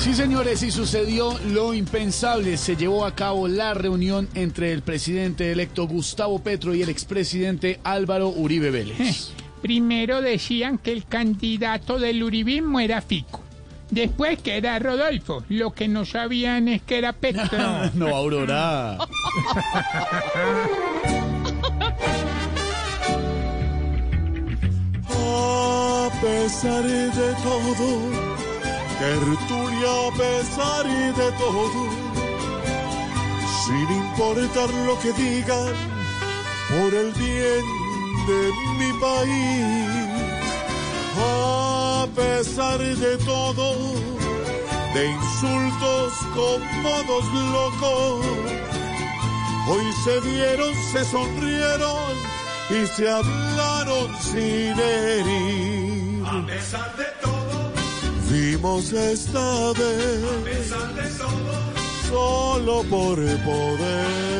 Sí, señores, y sucedió lo impensable. Se llevó a cabo la reunión entre el presidente electo Gustavo Petro y el expresidente Álvaro Uribe Vélez. Primero decían que el candidato del uribismo era Fico. Después que era Rodolfo. Lo que no sabían es que era Petro. no, Aurora. A pesar de todo, tertulia a pesar de todo, sin importar lo que digan, por el bien de mi país. A pesar de todo, de insultos con modos locos, hoy se vieron, se sonrieron y se hablaron sin herir. A pesar de todo, Vimos esta vez solo por poder.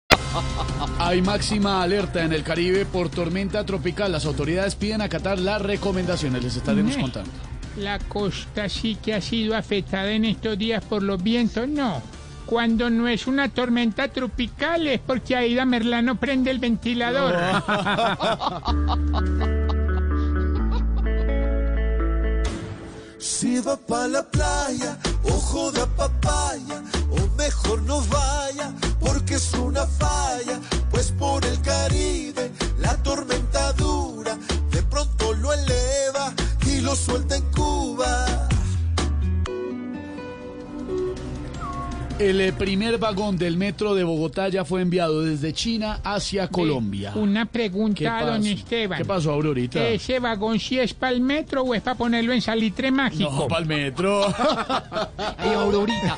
Hay máxima alerta en el Caribe por tormenta tropical. Las autoridades piden acatar las recomendaciones. Les estaremos contando. La costa sí que ha sido afectada en estos días por los vientos, no. Cuando no es una tormenta tropical es porque Aida Merlano prende el ventilador. Si va pa' la playa, ojo de papaya, o mejor no vaya, El eh, primer vagón del metro de Bogotá ya fue enviado desde China hacia Colombia. Una ¿Qué pregunta, don Esteban. ¿Qué pasó, Aurorita? ¿Ese vagón sí es para el metro o es para ponerlo en salitre mágico? No, para el metro. Ay, Aurorita.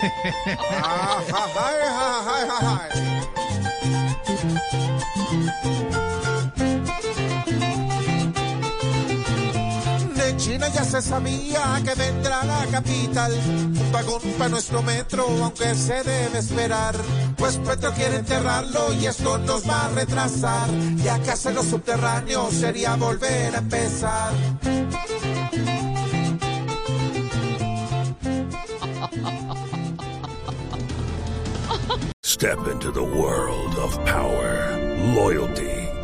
De China ya se sabía que vendrá la capital. Un vagón para nuestro metro, aunque se debe esperar. Pues Petro quiere enterrarlo y esto nos va a retrasar. Ya que hacerlo subterráneo sería volver a empezar. step into the world of power, loyalty,